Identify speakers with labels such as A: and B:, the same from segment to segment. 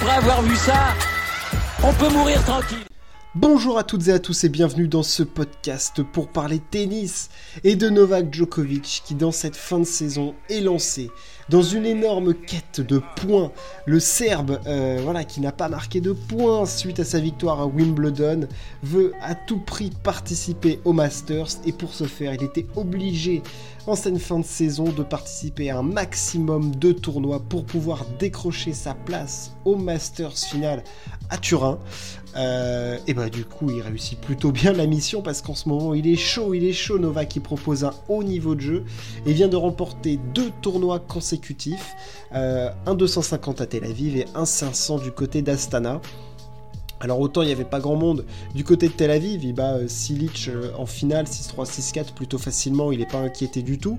A: après avoir vu ça, on peut mourir tranquille.
B: Bonjour à toutes et à tous et bienvenue dans ce podcast pour parler tennis et de Novak Djokovic qui dans cette fin de saison est lancé dans une énorme quête de points. Le Serbe, euh, voilà, qui n'a pas marqué de points suite à sa victoire à Wimbledon, veut à tout prix participer au Masters et pour ce faire, il était obligé en cette fin de saison de participer à un maximum de tournois pour pouvoir décrocher sa place au Masters final à Turin. Euh, et bah du coup il réussit plutôt bien la mission parce qu'en ce moment il est chaud, il est chaud Nova qui propose un haut niveau de jeu et vient de remporter deux tournois consécutifs, euh, un 250 à Tel Aviv et un 500 du côté d'Astana. Alors autant il n'y avait pas grand monde du côté de Tel Aviv, il bat euh, Silic euh, en finale 6-3, 6-4 plutôt facilement, il n'est pas inquiété du tout.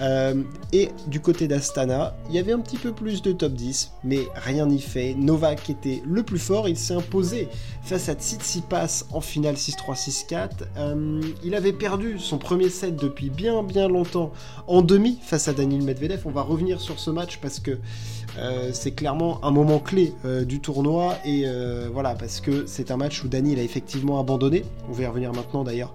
B: Euh, et du côté d'Astana, il y avait un petit peu plus de top 10, mais rien n'y fait. Novak était le plus fort, il s'est imposé face à Tsitsipas en finale 6-3, 6-4. il avait perdu son premier set depuis bien bien longtemps en demi face à Daniel Medvedev. On va revenir sur ce match parce que c'est clairement un moment clé du tournoi et voilà parce que c'est un match où Dani a effectivement abandonné. On va y revenir maintenant d'ailleurs.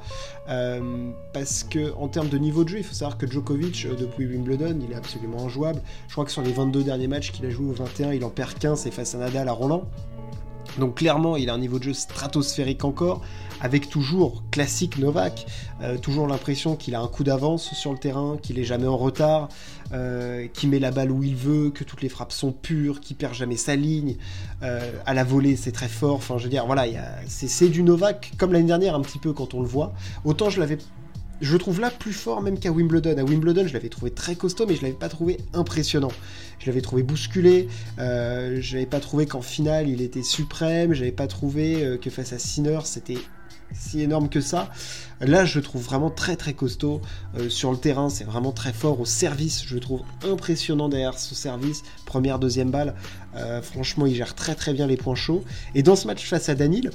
B: Euh, parce que en termes de niveau de jeu, il faut savoir que Djokovic, euh, depuis Wimbledon, il est absolument injouable. Je crois que sur les 22 derniers matchs qu'il a joué au 21, il en perd 15 et face à Nadal à Roland. Donc clairement, il a un niveau de jeu stratosphérique encore, avec toujours classique Novak, euh, toujours l'impression qu'il a un coup d'avance sur le terrain, qu'il est jamais en retard, euh, qu'il met la balle où il veut, que toutes les frappes sont pures, qu'il perd jamais sa ligne. Euh, à la volée, c'est très fort. Enfin, je veux dire, voilà, c'est du Novak comme l'année dernière un petit peu quand on le voit. Autant je l'avais je trouve là plus fort même qu'à Wimbledon. À Wimbledon, je l'avais trouvé très costaud, mais je l'avais pas trouvé impressionnant. Je l'avais trouvé bousculé. Euh, je n'avais pas trouvé qu'en finale il était suprême. Je n'avais pas trouvé euh, que face à Sinner c'était si énorme que ça. Là, je le trouve vraiment très très costaud. Euh, sur le terrain, c'est vraiment très fort. Au service, je le trouve impressionnant derrière ce service. Première, deuxième balle. franchement, il gère très très bien les points chauds. Et dans ce match face à Danil,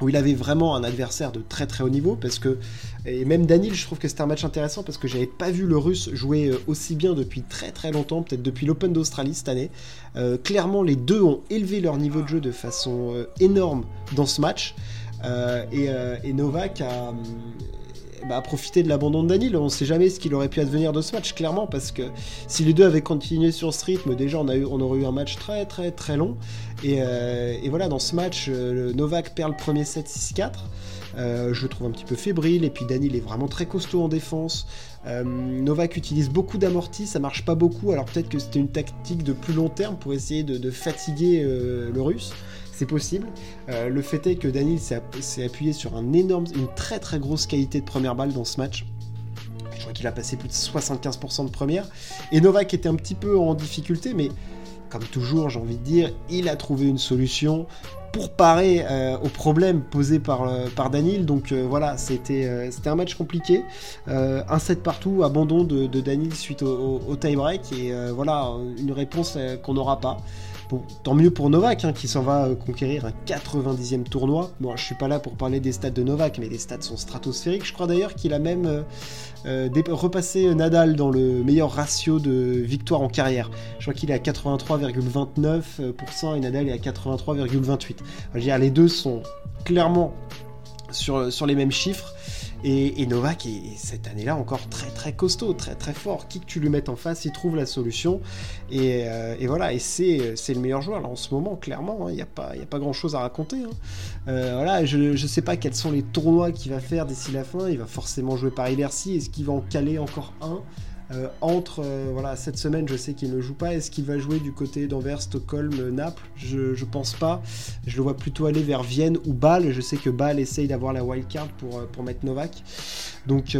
B: où il avait vraiment un adversaire de très très haut niveau parce que et même Danil je trouve que c'était un match intéressant parce que j'avais pas vu le russe jouer euh, aussi bien depuis très très longtemps peut-être depuis l'Open d'Australie cette année. Euh, clairement les deux ont élevé leur niveau de jeu de façon euh, énorme dans ce match. Et, et, Novak a, hum, bah, profiter de l'abandon de Daniel. On ne sait jamais ce qu'il aurait pu advenir de ce match, clairement, parce que si les deux avaient continué sur ce rythme, déjà on, aurait eu un match très très très long. Et, euh, voilà, dans ce match, euh, Novak perd le premier set 6-4. Euh, je trouve un petit peu fébrile, et puis Daniel est vraiment très costaud en défense. Novak utilise beaucoup d'amortis, ça marche pas beaucoup, alors peut-être que c'était une tactique de plus long terme pour essayer de fatiguer le russe c'est possible. Euh, le fait est que Daniel s'est appuyé sur une très très grosse qualité de première balle dans ce match. Je crois qu'il a passé plus de 75% de première. Et Novak était un petit peu en difficulté, mais comme toujours, j'ai envie de dire, il a trouvé une solution pour parer euh, aux problèmes posés par, euh, par Daniel. Donc voilà, c'était un match compliqué. un set partout, abandon de, de Daniel suite au, au tie-break. Et voilà, une réponse qu'on n'aura pas tant mieux pour Novak hein, qui s'en va euh, conquérir un 90e tournoi. Bon, je suis pas là pour parler des stats de Novak, mais les stats sont stratosphériques. Je crois d'ailleurs qu'il a même euh, euh, repassé Nadal dans le meilleur ratio de victoire en carrière. Je crois qu'il est à 83,29% et Nadal est à 83,28%. les deux sont clairement sur, sur les mêmes chiffres. Et, Novak est cette année-là encore très très costaud, très très fort. Qui que tu lui mettes en face, il trouve la solution. Et, euh, voilà, et c'est, le meilleur joueur là en ce moment, clairement. Hein. Il n'y a, pas, grand chose à raconter. Hein. Euh, voilà, je ne sais pas quels sont les tournois qu'il va faire d'ici la fin. Il va forcément jouer Paris-Bercy. Est-ce qu'il va en caler encore un? Euh, entre euh, voilà cette semaine, je sais qu'il ne joue pas. Est-ce qu'il va jouer du côté d'Anvers, Stockholm, Naples? Je, je pense pas. Je le vois plutôt aller vers Vienne ou Bâle. Je sais que Bâle essaye d'avoir la wildcard pour, euh, pour mettre Novak. Donc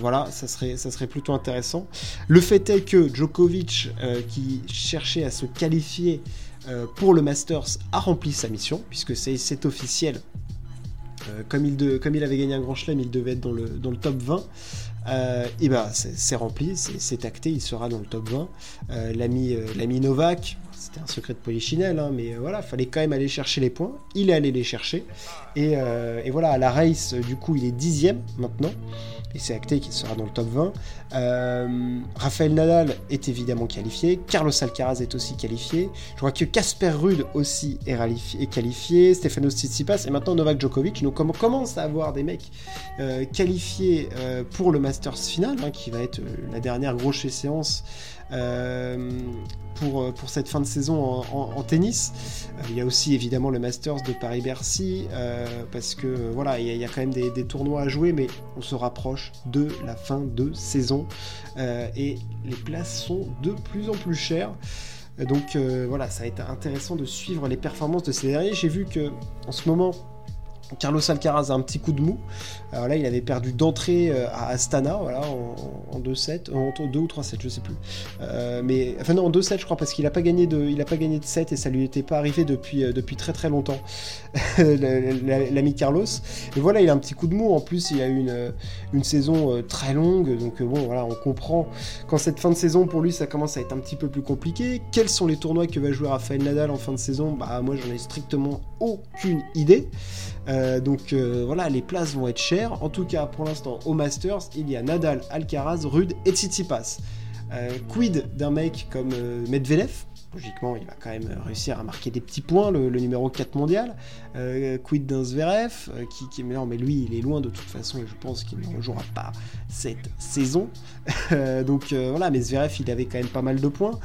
B: voilà, ça serait, ça serait plutôt intéressant. Le fait est que Djokovic, qui cherchait à se qualifier pour le Masters, a rempli sa mission, puisque c'est officiel. comme, il de, comme il avait gagné un grand chelem, il devait être dans le, dans le top 20. Et ben c'est rempli, c'est acté, il sera dans le top 20. L'ami Novak, c'était un secret de polichinelle, hein, mais voilà, il fallait quand même aller chercher les points. Il est allé les chercher. Et, et voilà, à la race, du coup, il est dixième maintenant et c'est acté qu'il sera dans le top 20. Euh, Raphaël Nadal est évidemment qualifié, Carlos Alcaraz est aussi qualifié, je crois que Casper Ruud aussi est, qualifié, Stefanos Tsitsipas et maintenant Novak Djokovic. Donc on commence à avoir des mecs euh, qualifiés euh, pour le Masters final, hein, qui va être la dernière grosse séance pour, pour cette fin de saison en, tennis. il y a aussi évidemment le Masters de Paris-Bercy, parce que voilà, il y, a quand même des tournois à jouer, mais on se rapproche de la fin de saison euh, et les places sont de plus en plus chères. Donc euh, voilà, ça va être intéressant de suivre les performances de ces derniers. J'ai vu que en ce moment, Carlos Alcaraz a un petit coup de mou. Alors là, il avait perdu d'entrée euh, à Astana, voilà, en, 2-7, en 2 ou 3-7, je sais plus. Euh, mais enfin non, en 2-7, je crois, parce qu'il n'a pas gagné de, il a pas gagné de 7 et ça lui était pas arrivé depuis, euh, depuis très très longtemps. L'ami Carlos. Et voilà, il a un petit coup de mou. En plus, il a eu une, une saison très longue, donc bon, voilà, on comprend quand cette fin de saison pour lui, ça commence à être un petit peu plus compliqué. Quels sont les tournois que va jouer Rafael Nadal en fin de saison? Bah moi, j'en ai strictement aucune idée. Euh, donc euh, voilà, les places vont être chères. En tout cas, pour l'instant, au Masters, il y a Nadal, Alcaraz, Rude et Tsitsipas. Euh, quid d'un mec comme Medvedev? Logiquement, il va quand même réussir à marquer des petits points, le, numéro 4 mondial. quid d'un Zverev qui, non, mais lui, il est loin de toute façon et je pense qu'il ne rejouera pas cette saison. donc voilà, mais Zverev, il avait quand même pas mal de points.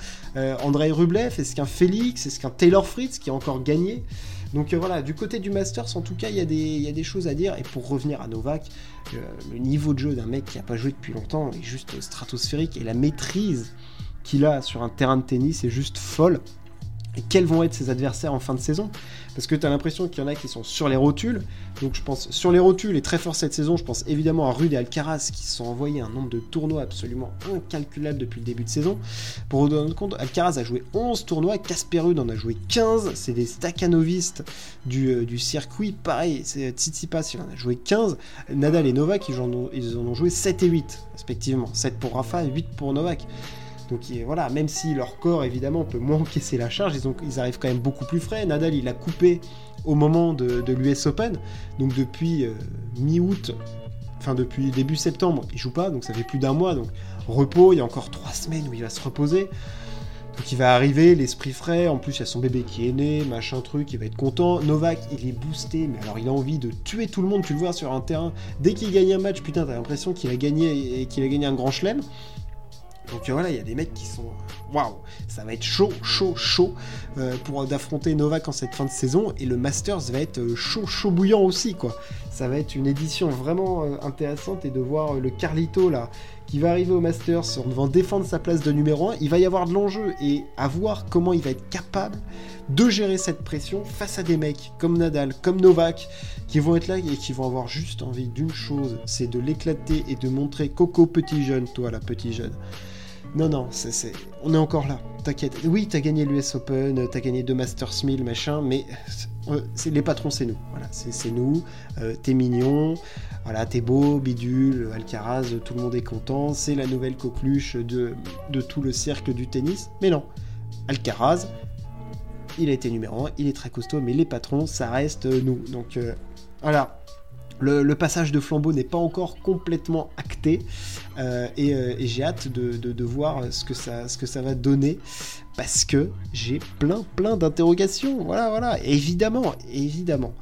B: Andrei Rublev, est-ce qu'un Félix, est-ce qu'un Taylor Fritz qui a encore gagné? Donc euh, voilà, du côté du Masters, en tout cas, il y, a des, choses à dire. Et pour revenir à Novak, euh, le niveau de jeu d'un mec qui n'a pas joué depuis longtemps est juste stratosphérique. Et la maîtrise qu'il a sur un terrain de tennis est juste folle. Quels vont être ses adversaires en fin de saison? Parce que tu as l'impression qu'il y en a qui sont sur les rotules. Donc je pense sur les rotules et très fort cette saison, je pense évidemment à Rude et Alcaraz qui se sont envoyés un nombre de tournois absolument incalculable depuis le début de saison. Pour vous donner compte, Alcaraz a joué 11 tournois, Casper Ruud en a joué 15. C'est des staccanovistes du, euh, du circuit. Pareil, c'est Tsitsipas, il en a joué 15. Nadal et Novak, ils en ont, ils en ont joué 7 et 8 respectivement. 7 pour Rafa et 8 pour Novak. Donc voilà, même si leur corps évidemment peut moins encaisser la charge, ils, arrivent quand même beaucoup plus frais. Nadal il a coupé au moment de, l'US Open, donc depuis euh, mi-août, enfin depuis début septembre, il joue pas, donc ça fait plus d'un mois, donc repos, il y a encore trois semaines où il va se reposer. Donc il va arriver, l'esprit frais, en plus il y a son bébé qui est né, machin truc, il va être content. Novak, il est boosté, mais alors il a envie de tuer tout le monde, tu le vois sur un terrain. Dès qu'il gagne un match, putain, t'as l'impression qu'il a gagné et qu'il a gagné un grand chelem. Donc voilà, il y a des mecs qui sont. Waouh Ça va être chaud, chaud, chaud euh, pour d'affronter Novak en cette fin de saison. Et le Masters va être euh, chaud, chaud bouillant aussi, quoi. Ça va être une édition vraiment euh, intéressante et de voir le Carlito là qui va arriver au Masters en devant défendre sa place de numéro 1. Il va y avoir de l'enjeu et à voir comment il va être capable de gérer cette pression face à des mecs comme Nadal, comme Novak, qui vont être là et qui vont avoir juste envie d'une chose, c'est de l'éclater et de montrer Coco petit jeune, toi là petit jeune. Non, non, on est encore là. T'inquiète. Oui, t'as gagné l'US Open, t'as gagné deux Masters 1000, machin, mais euh, les patrons, c'est nous. Voilà, c'est, nous. Euh, t'es mignon, voilà, t'es beau, bidule, Alcaraz, tout le monde est content. C'est la nouvelle coqueluche de, tout le cercle du tennis. Mais non, Alcaraz, il a été numéro 1, il est très costaud, mais les patrons, ça reste nous. Donc euh, voilà, le, passage de flambeau n'est pas encore complètement acté euh, euh, et, j'ai hâte de, voir ce que, ça, va donner parce que j'ai plein plein d'interrogations. Voilà, voilà, évidemment, évidemment.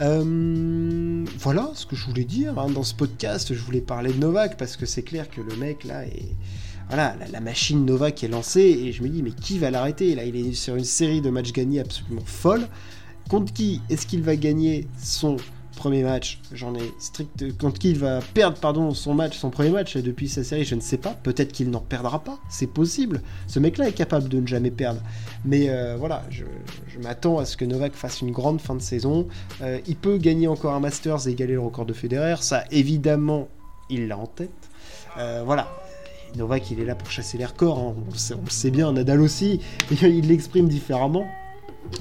B: Euh, voilà ce que je voulais dire hein, dans ce podcast. Je voulais parler de Novak parce que c'est clair que le mec là est. Voilà, la, la, machine Novak est lancée et je me dis, mais qui va l'arrêter? Là, il est sur une série de matchs gagnés absolument folle. Contre qui est-ce qu'il va gagner son premier match, j'en ai strict. Quand qui va perdre pardon, son match, son premier match depuis sa série, je ne sais pas. Peut-être qu'il n'en perdra pas, c'est possible. Ce mec-là est capable de ne jamais perdre. Mais euh, voilà, je, m'attends à ce que Novak fasse une grande fin de saison. Euh, il peut gagner encore un Masters et égaler le record de Federer. Ça, évidemment, il l'a en tête. Euh, voilà, Novak, il est là pour chasser les records. Hein. On, le sait, bien, Nadal aussi. il l'exprime différemment.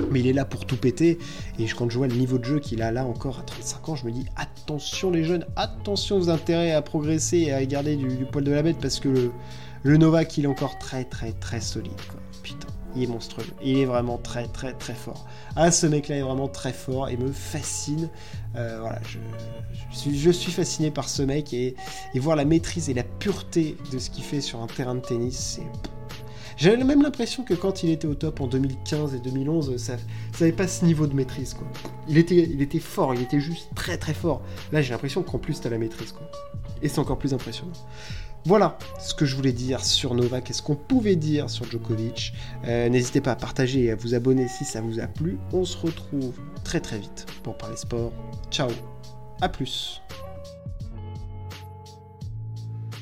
B: Mais il est là pour tout péter. Et quand je vois le niveau de jeu qu'il a là encore à 35 ans, je me dis attention les jeunes, attention aux intérêts à progresser et à garder du, poil de la bête parce que le, Novak il est encore très très très solide. Putain, il est monstrueux. Il est vraiment très très très fort. Ah, ce mec là est vraiment très fort et me fascine. Euh, voilà, je, suis, fasciné par ce mec et, et voir la maîtrise et la pureté de ce qu'il fait sur un terrain de tennis, c'est j'avais même l'impression que quand il était au top en 2015 et 2011, ça n'avait pas ce niveau de maîtrise. Il, était, il était fort, il était juste très très fort. Là, j'ai l'impression qu'en plus, tu as la maîtrise. Quoi. Et c'est encore plus impressionnant. Voilà ce que je voulais dire sur Novak et ce qu'on pouvait dire sur Djokovic. Euh, n'hésitez pas à partager et à vous abonner si ça vous a plu. On se retrouve très très vite pour parler sport. Ciao, à plus.